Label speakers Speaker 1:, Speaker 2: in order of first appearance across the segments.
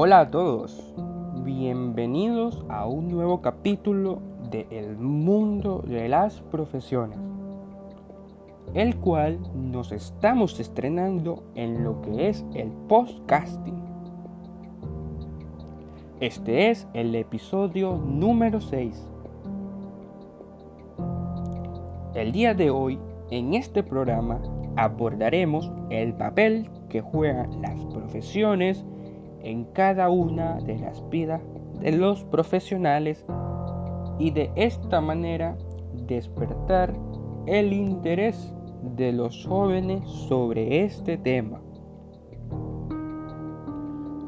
Speaker 1: Hola a todos, bienvenidos a un nuevo capítulo de El mundo de las profesiones, el cual nos estamos estrenando en lo que es el podcasting. Este es el episodio número 6. El día de hoy, en este programa, abordaremos el papel que juegan las profesiones en cada una de las vidas de los profesionales y de esta manera despertar el interés de los jóvenes sobre este tema.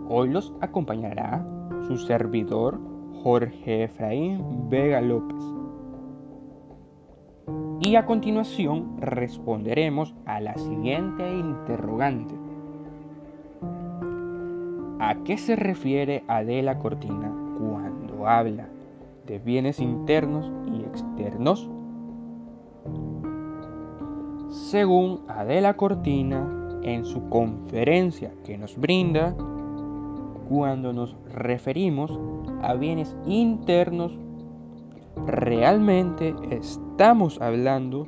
Speaker 1: Hoy los acompañará su servidor Jorge Efraín Vega López. Y a continuación responderemos a la siguiente interrogante. ¿A qué se refiere Adela Cortina cuando habla de bienes internos y externos? Según Adela Cortina, en su conferencia que nos brinda, cuando nos referimos a bienes internos, realmente estamos hablando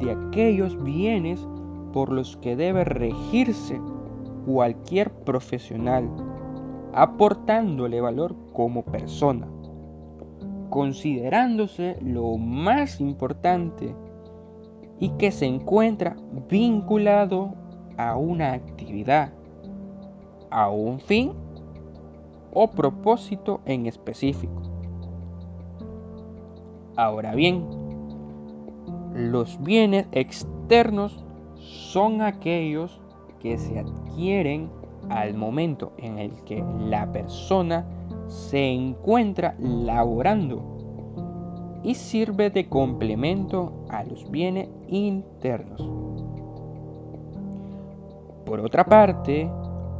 Speaker 1: de aquellos bienes por los que debe regirse cualquier profesional, aportándole valor como persona, considerándose lo más importante y que se encuentra vinculado a una actividad, a un fin o propósito en específico. Ahora bien, los bienes externos son aquellos que se adquieren al momento en el que la persona se encuentra laborando y sirve de complemento a los bienes internos. Por otra parte,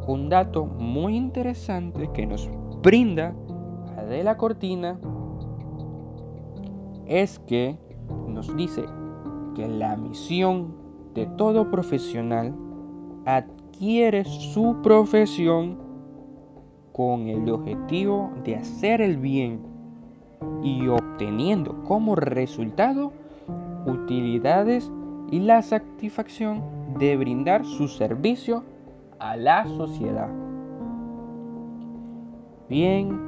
Speaker 1: un dato muy interesante que nos brinda Adela Cortina es que nos dice que la misión de todo profesional adquiere su profesión con el objetivo de hacer el bien y obteniendo como resultado utilidades y la satisfacción de brindar su servicio a la sociedad. Bien,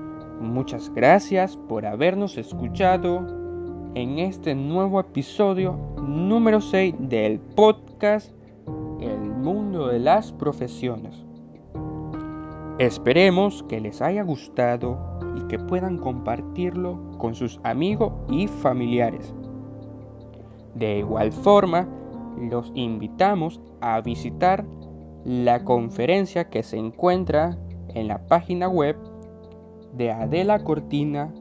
Speaker 1: muchas gracias por habernos escuchado en este nuevo episodio número 6 del podcast mundo de las profesiones. Esperemos que les haya gustado y que puedan compartirlo con sus amigos y familiares. De igual forma, los invitamos a visitar la conferencia que se encuentra en la página web de Adela Cortina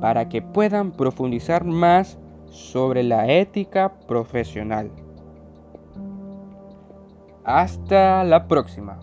Speaker 1: para que puedan profundizar más sobre la ética profesional. Hasta la próxima.